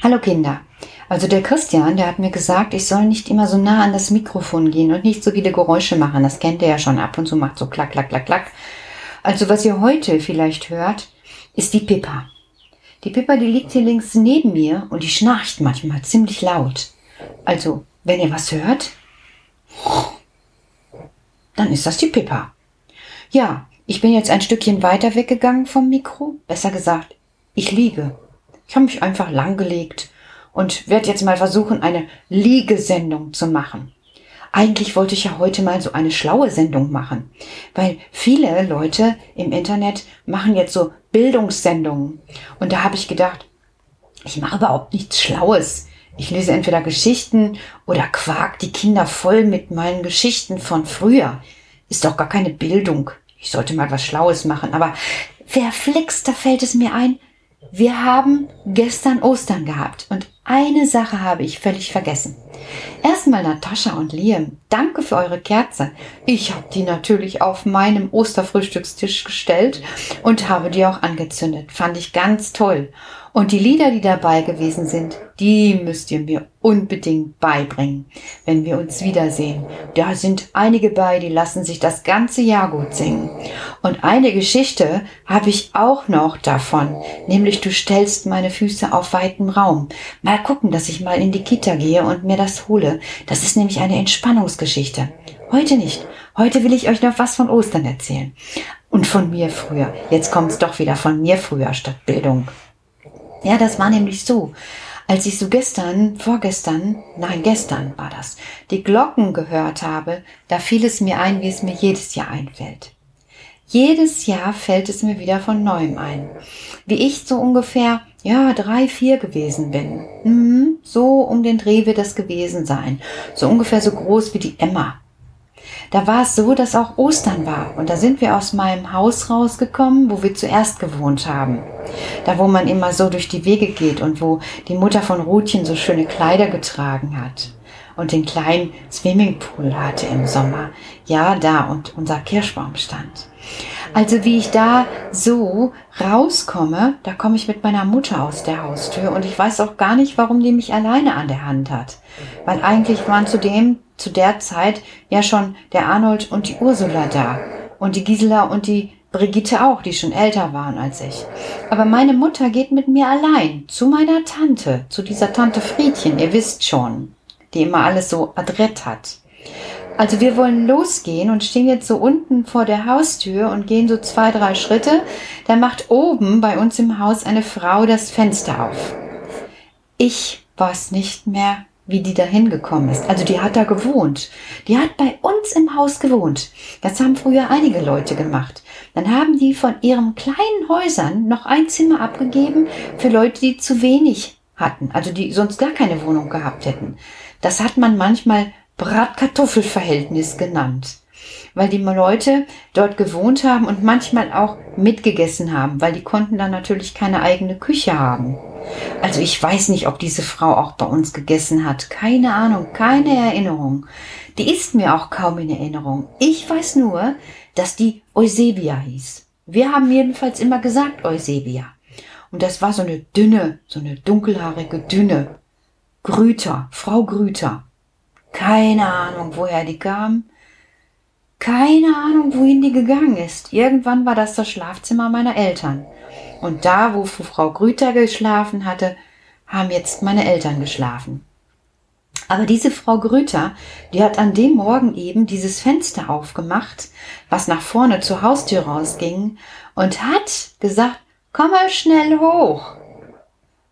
Hallo Kinder. Also der Christian, der hat mir gesagt, ich soll nicht immer so nah an das Mikrofon gehen und nicht so viele Geräusche machen. Das kennt er ja schon ab und zu macht so klack, klack, klack, klack. Also was ihr heute vielleicht hört, ist die Pippa. Die Pippa, die liegt hier links neben mir und die schnarcht manchmal ziemlich laut. Also, wenn ihr was hört, dann ist das die Pippa. Ja, ich bin jetzt ein Stückchen weiter weggegangen vom Mikro. Besser gesagt, ich liege. Ich habe mich einfach langgelegt und werde jetzt mal versuchen, eine Liegesendung zu machen. Eigentlich wollte ich ja heute mal so eine schlaue Sendung machen, weil viele Leute im Internet machen jetzt so Bildungssendungen. Und da habe ich gedacht, ich mache überhaupt nichts Schlaues. Ich lese entweder Geschichten oder quark die Kinder voll mit meinen Geschichten von früher. Ist doch gar keine Bildung. Ich sollte mal was Schlaues machen. Aber wer flixt, da fällt es mir ein, wir haben gestern Ostern gehabt und eine Sache habe ich völlig vergessen. Erstmal Natascha und Liam, danke für eure Kerze. Ich habe die natürlich auf meinem Osterfrühstückstisch gestellt und habe die auch angezündet. Fand ich ganz toll. Und die Lieder, die dabei gewesen sind, die müsst ihr mir unbedingt beibringen, wenn wir uns wiedersehen. Da sind einige bei, die lassen sich das ganze Jahr gut singen. Und eine Geschichte habe ich auch noch davon, nämlich du stellst meine Füße auf weitem Raum. Mal gucken, dass ich mal in die Kita gehe und mir das hole. Das ist nämlich eine Entspannungsgeschichte. Heute nicht. Heute will ich euch noch was von Ostern erzählen. Und von mir früher. Jetzt kommt es doch wieder von mir früher statt Bildung. Ja, das war nämlich so. Als ich so gestern, vorgestern, nein, gestern war das, die Glocken gehört habe, da fiel es mir ein, wie es mir jedes Jahr einfällt. Jedes Jahr fällt es mir wieder von neuem ein. Wie ich so ungefähr, ja, drei, vier gewesen bin. Mhm, so um den Dreh wird das gewesen sein. So ungefähr so groß wie die Emma. Da war es so, dass auch Ostern war. Und da sind wir aus meinem Haus rausgekommen, wo wir zuerst gewohnt haben. Da, wo man immer so durch die Wege geht und wo die Mutter von Rutchen so schöne Kleider getragen hat. Und den kleinen Swimmingpool hatte im Sommer. Ja, da und unser Kirschbaum stand. Also wie ich da so rauskomme, da komme ich mit meiner Mutter aus der Haustür und ich weiß auch gar nicht, warum die mich alleine an der Hand hat. Weil eigentlich waren zu dem zu der Zeit ja schon der Arnold und die Ursula da. Und die Gisela und die Brigitte auch, die schon älter waren als ich. Aber meine Mutter geht mit mir allein zu meiner Tante, zu dieser Tante Friedchen, ihr wisst schon, die immer alles so adrett hat. Also wir wollen losgehen und stehen jetzt so unten vor der Haustür und gehen so zwei, drei Schritte. Da macht oben bei uns im Haus eine Frau das Fenster auf. Ich weiß nicht mehr, wie die da hingekommen ist. Also die hat da gewohnt. Die hat bei uns im Haus gewohnt. Das haben früher einige Leute gemacht. Dann haben die von ihren kleinen Häusern noch ein Zimmer abgegeben für Leute, die zu wenig hatten, also die sonst gar keine Wohnung gehabt hätten. Das hat man manchmal Bratkartoffelverhältnis genannt weil die Leute dort gewohnt haben und manchmal auch mitgegessen haben, weil die konnten dann natürlich keine eigene Küche haben. Also ich weiß nicht, ob diese Frau auch bei uns gegessen hat. Keine Ahnung, keine Erinnerung. Die ist mir auch kaum in Erinnerung. Ich weiß nur, dass die Eusebia hieß. Wir haben jedenfalls immer gesagt Eusebia. Und das war so eine dünne, so eine dunkelhaarige, dünne Grüter, Frau Grüter. Keine Ahnung, woher die kam. Keine Ahnung, wohin die gegangen ist. Irgendwann war das das Schlafzimmer meiner Eltern. Und da, wo Frau Grüter geschlafen hatte, haben jetzt meine Eltern geschlafen. Aber diese Frau Grüter, die hat an dem Morgen eben dieses Fenster aufgemacht, was nach vorne zur Haustür rausging, und hat gesagt, komm mal schnell hoch.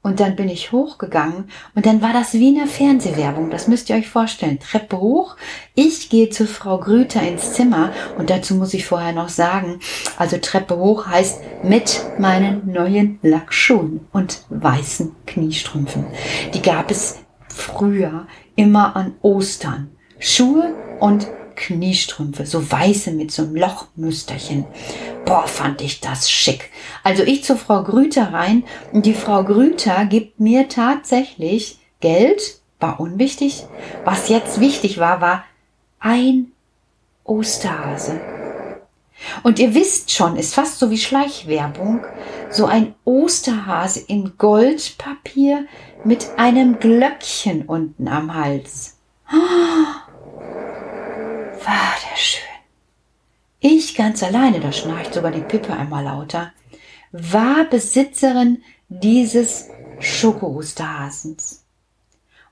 Und dann bin ich hochgegangen und dann war das wie eine Fernsehwerbung. Das müsst ihr euch vorstellen. Treppe hoch. Ich gehe zu Frau Grüter ins Zimmer und dazu muss ich vorher noch sagen, also Treppe hoch heißt mit meinen neuen Lackschuhen und weißen Kniestrümpfen. Die gab es früher immer an Ostern. Schuhe und Kniestrümpfe, so weiße mit so einem Lochmüsterchen. Boah, fand ich das schick. Also ich zur Frau Grüter rein und die Frau Grüter gibt mir tatsächlich Geld, war unwichtig. Was jetzt wichtig war, war ein Osterhase. Und ihr wisst schon, ist fast so wie Schleichwerbung, so ein Osterhase in Goldpapier mit einem Glöckchen unten am Hals. Oh, war der schön. Ich ganz alleine, da schnarcht sogar die Pippe einmal lauter, war Besitzerin dieses Schoko-Osterhasens.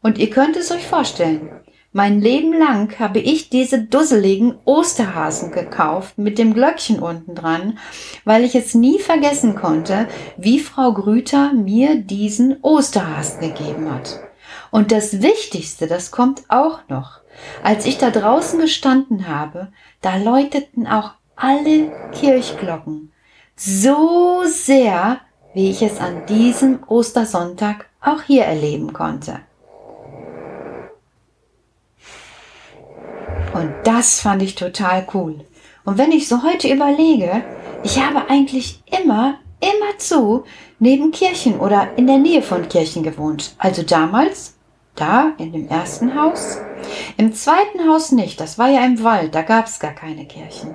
Und ihr könnt es euch vorstellen, mein Leben lang habe ich diese dusseligen Osterhasen gekauft mit dem Glöckchen unten dran, weil ich es nie vergessen konnte, wie Frau Grüter mir diesen Osterhasen gegeben hat. Und das Wichtigste, das kommt auch noch. Als ich da draußen gestanden habe, da läuteten auch alle Kirchglocken so sehr, wie ich es an diesem Ostersonntag auch hier erleben konnte. Und das fand ich total cool. Und wenn ich so heute überlege, ich habe eigentlich immer, immer zu neben Kirchen oder in der Nähe von Kirchen gewohnt. Also damals, da in dem ersten Haus. Im zweiten Haus nicht, das war ja im Wald, da gab es gar keine Kirchen.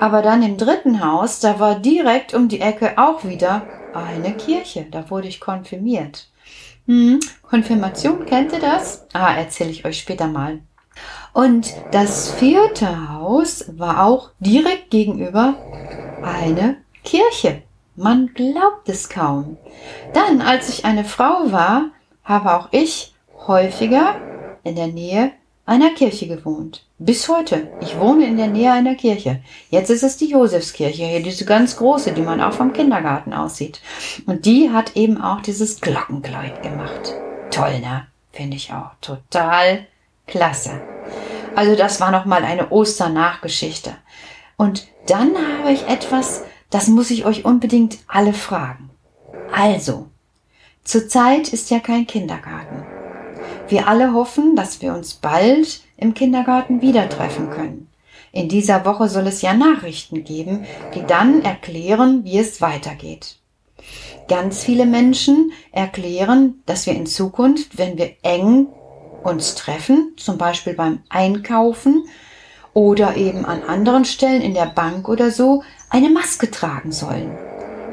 Aber dann im dritten Haus, da war direkt um die Ecke auch wieder eine Kirche. Da wurde ich konfirmiert. Hm, Konfirmation, kennt ihr das? Ah, erzähle ich euch später mal. Und das vierte Haus war auch direkt gegenüber eine Kirche. Man glaubt es kaum. Dann, als ich eine Frau war, habe auch ich häufiger in der Nähe einer Kirche gewohnt. Bis heute. Ich wohne in der Nähe einer Kirche. Jetzt ist es die Josefskirche, hier diese ganz große, die man auch vom Kindergarten aussieht. Und die hat eben auch dieses Glockenkleid gemacht. Toll, ne? Finde ich auch. Total klasse. Also das war nochmal eine Osternachgeschichte. Und dann habe ich etwas, das muss ich euch unbedingt alle fragen. Also, zurzeit ist ja kein Kindergarten. Wir alle hoffen, dass wir uns bald im Kindergarten wieder treffen können. In dieser Woche soll es ja Nachrichten geben, die dann erklären, wie es weitergeht. Ganz viele Menschen erklären, dass wir in Zukunft, wenn wir eng uns treffen, zum Beispiel beim Einkaufen oder eben an anderen Stellen in der Bank oder so, eine Maske tragen sollen.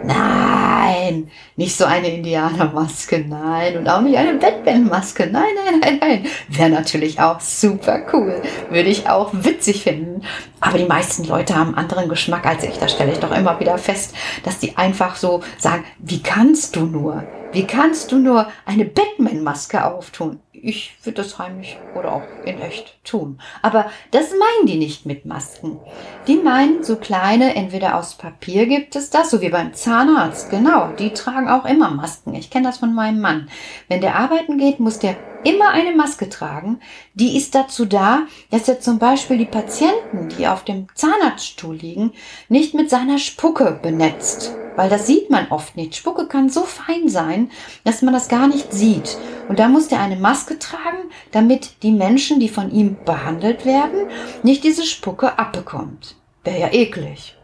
Nein, nicht so eine Indianermaske, nein, und auch nicht eine Batman-Maske, nein, nein, nein, nein. Wäre natürlich auch super cool, würde ich auch witzig finden. Aber die meisten Leute haben anderen Geschmack als ich, da stelle ich doch immer wieder fest, dass die einfach so sagen, wie kannst du nur? Wie kannst du nur eine Batman-Maske auftun? Ich würde das heimlich oder auch in echt tun. Aber das meinen die nicht mit Masken. Die meinen so kleine, entweder aus Papier gibt es das, so wie beim Zahnarzt. Genau, die tragen auch immer Masken. Ich kenne das von meinem Mann. Wenn der arbeiten geht, muss der immer eine Maske tragen. Die ist dazu da, dass er zum Beispiel die Patienten, die auf dem Zahnarztstuhl liegen, nicht mit seiner Spucke benetzt. Weil das sieht man oft nicht. Spucke kann so fein sein, dass man das gar nicht sieht. Und da muss er eine Maske tragen, damit die Menschen, die von ihm behandelt werden, nicht diese Spucke abbekommt. Wäre ja eklig.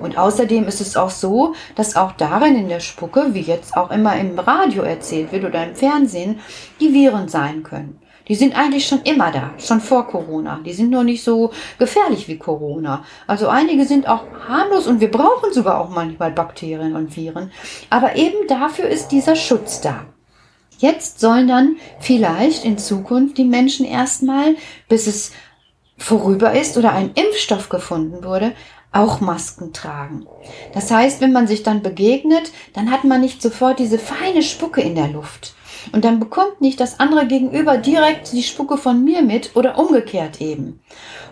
Und außerdem ist es auch so, dass auch darin in der Spucke, wie jetzt auch immer im Radio erzählt wird oder im Fernsehen, die Viren sein können. Die sind eigentlich schon immer da, schon vor Corona. Die sind nur nicht so gefährlich wie Corona. Also einige sind auch harmlos und wir brauchen sogar auch manchmal Bakterien und Viren. Aber eben dafür ist dieser Schutz da. Jetzt sollen dann vielleicht in Zukunft die Menschen erstmal, bis es vorüber ist oder ein Impfstoff gefunden wurde, auch Masken tragen. Das heißt, wenn man sich dann begegnet, dann hat man nicht sofort diese feine Spucke in der Luft. Und dann bekommt nicht das andere Gegenüber direkt die Spucke von mir mit oder umgekehrt eben.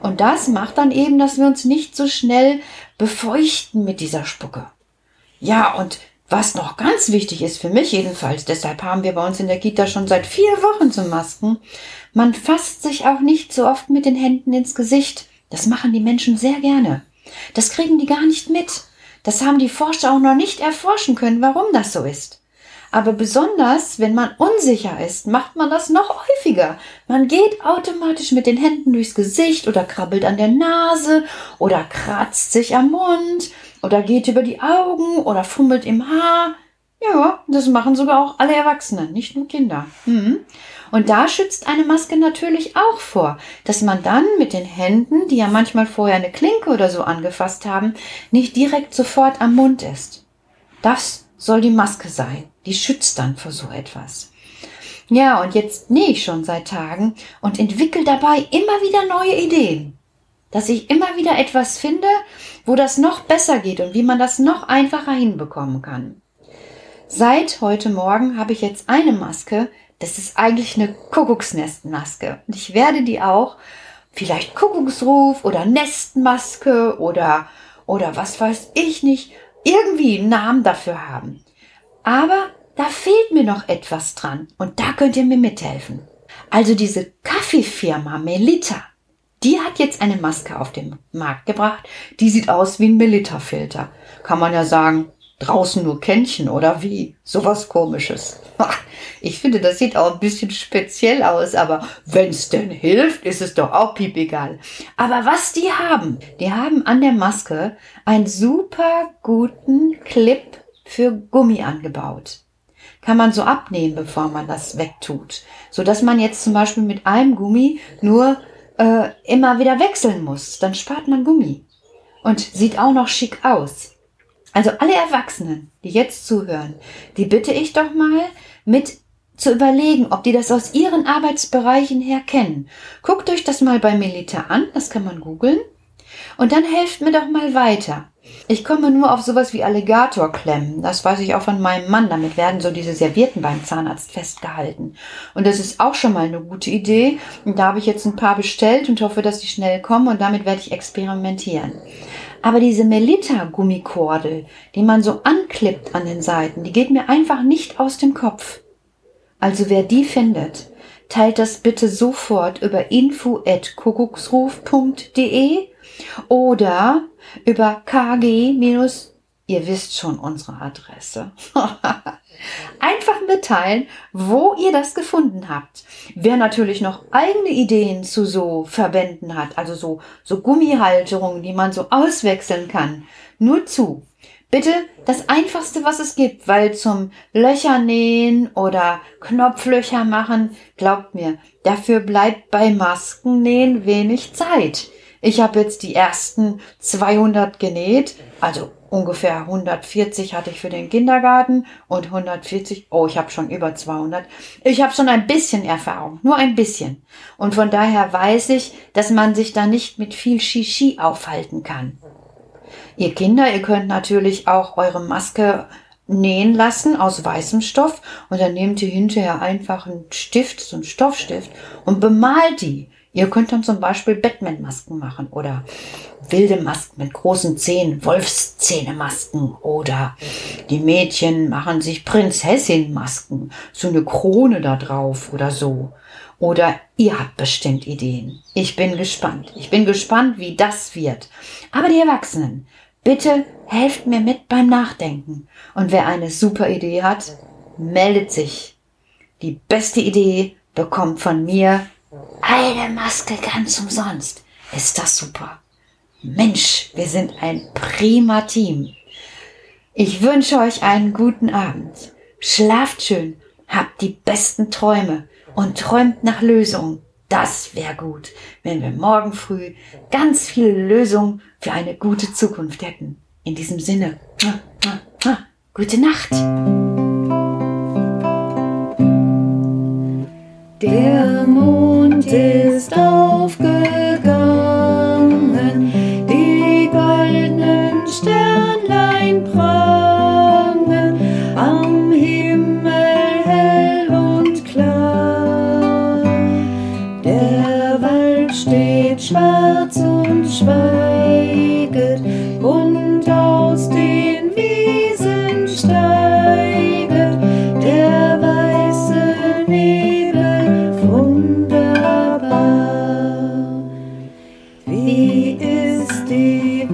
Und das macht dann eben, dass wir uns nicht so schnell befeuchten mit dieser Spucke. Ja, und was noch ganz wichtig ist für mich jedenfalls, deshalb haben wir bei uns in der Kita schon seit vier Wochen zu Masken, man fasst sich auch nicht so oft mit den Händen ins Gesicht. Das machen die Menschen sehr gerne. Das kriegen die gar nicht mit. Das haben die Forscher auch noch nicht erforschen können, warum das so ist. Aber besonders, wenn man unsicher ist, macht man das noch häufiger. Man geht automatisch mit den Händen durchs Gesicht oder krabbelt an der Nase oder kratzt sich am Mund oder geht über die Augen oder fummelt im Haar. Ja, das machen sogar auch alle Erwachsenen, nicht nur Kinder. Mhm. Und da schützt eine Maske natürlich auch vor, dass man dann mit den Händen, die ja manchmal vorher eine Klinke oder so angefasst haben, nicht direkt sofort am Mund ist. Das soll die Maske sein. Die schützt dann vor so etwas. Ja, und jetzt nähe ich schon seit Tagen und entwickle dabei immer wieder neue Ideen. Dass ich immer wieder etwas finde, wo das noch besser geht und wie man das noch einfacher hinbekommen kann. Seit heute Morgen habe ich jetzt eine Maske, das ist eigentlich eine Kuckucksnestmaske. Und ich werde die auch vielleicht Kuckucksruf oder Nestmaske oder, oder was weiß ich nicht, irgendwie einen Namen dafür haben. Aber da fehlt mir noch etwas dran und da könnt ihr mir mithelfen. Also diese Kaffeefirma Melita, die hat jetzt eine Maske auf den Markt gebracht, die sieht aus wie ein Melita-Filter. Kann man ja sagen, draußen nur Kännchen oder wie? Sowas komisches. Ich finde, das sieht auch ein bisschen speziell aus, aber wenn's denn hilft, ist es doch auch piepegal. Aber was die haben, die haben an der Maske einen super guten Clip für Gummi angebaut. Kann man so abnehmen, bevor man das wegtut. So dass man jetzt zum Beispiel mit einem Gummi nur äh, immer wieder wechseln muss. Dann spart man Gummi. Und sieht auch noch schick aus. Also alle Erwachsenen, die jetzt zuhören, die bitte ich doch mal mit zu überlegen, ob die das aus ihren Arbeitsbereichen her kennen. Guckt euch das mal bei Melita an, das kann man googeln. Und dann helft mir doch mal weiter. Ich komme nur auf sowas wie Alligatorklemmen. Das weiß ich auch von meinem Mann. Damit werden so diese Servierten beim Zahnarzt festgehalten. Und das ist auch schon mal eine gute Idee. Und da habe ich jetzt ein paar bestellt und hoffe, dass die schnell kommen. Und damit werde ich experimentieren. Aber diese Melita-Gummikordel, die man so anklippt an den Seiten, die geht mir einfach nicht aus dem Kopf. Also wer die findet, teilt das bitte sofort über info@kuckucksruf.de oder über kg- ihr wisst schon unsere Adresse. Einfach mitteilen, wo ihr das gefunden habt. Wer natürlich noch eigene Ideen zu so Verbänden hat, also so, so Gummihalterungen, die man so auswechseln kann, nur zu. Bitte das einfachste, was es gibt, weil zum Löchernähen oder Knopflöcher machen, glaubt mir, dafür bleibt bei Maskennähen wenig Zeit. Ich habe jetzt die ersten 200 genäht, also ungefähr 140 hatte ich für den Kindergarten und 140, oh, ich habe schon über 200. Ich habe schon ein bisschen Erfahrung, nur ein bisschen. Und von daher weiß ich, dass man sich da nicht mit viel Shishi aufhalten kann. Ihr Kinder, ihr könnt natürlich auch eure Maske nähen lassen aus weißem Stoff und dann nehmt ihr hinterher einfach einen Stift, so einen Stoffstift und bemalt die. Ihr könnt dann zum Beispiel Batman-Masken machen oder wilde Masken mit großen Zähnen, Wolfszähne-Masken oder die Mädchen machen sich Prinzessin-Masken, so eine Krone da drauf oder so. Oder ihr habt bestimmt Ideen. Ich bin gespannt. Ich bin gespannt, wie das wird. Aber die Erwachsenen, bitte helft mir mit beim Nachdenken. Und wer eine super Idee hat, meldet sich. Die beste Idee bekommt von mir eine Maske ganz umsonst. Ist das super? Mensch, wir sind ein prima Team. Ich wünsche euch einen guten Abend. Schlaft schön, habt die besten Träume und träumt nach Lösungen. Das wäre gut, wenn wir morgen früh ganz viele Lösungen für eine gute Zukunft hätten. In diesem Sinne, gute Nacht. Der distant. Wie ist die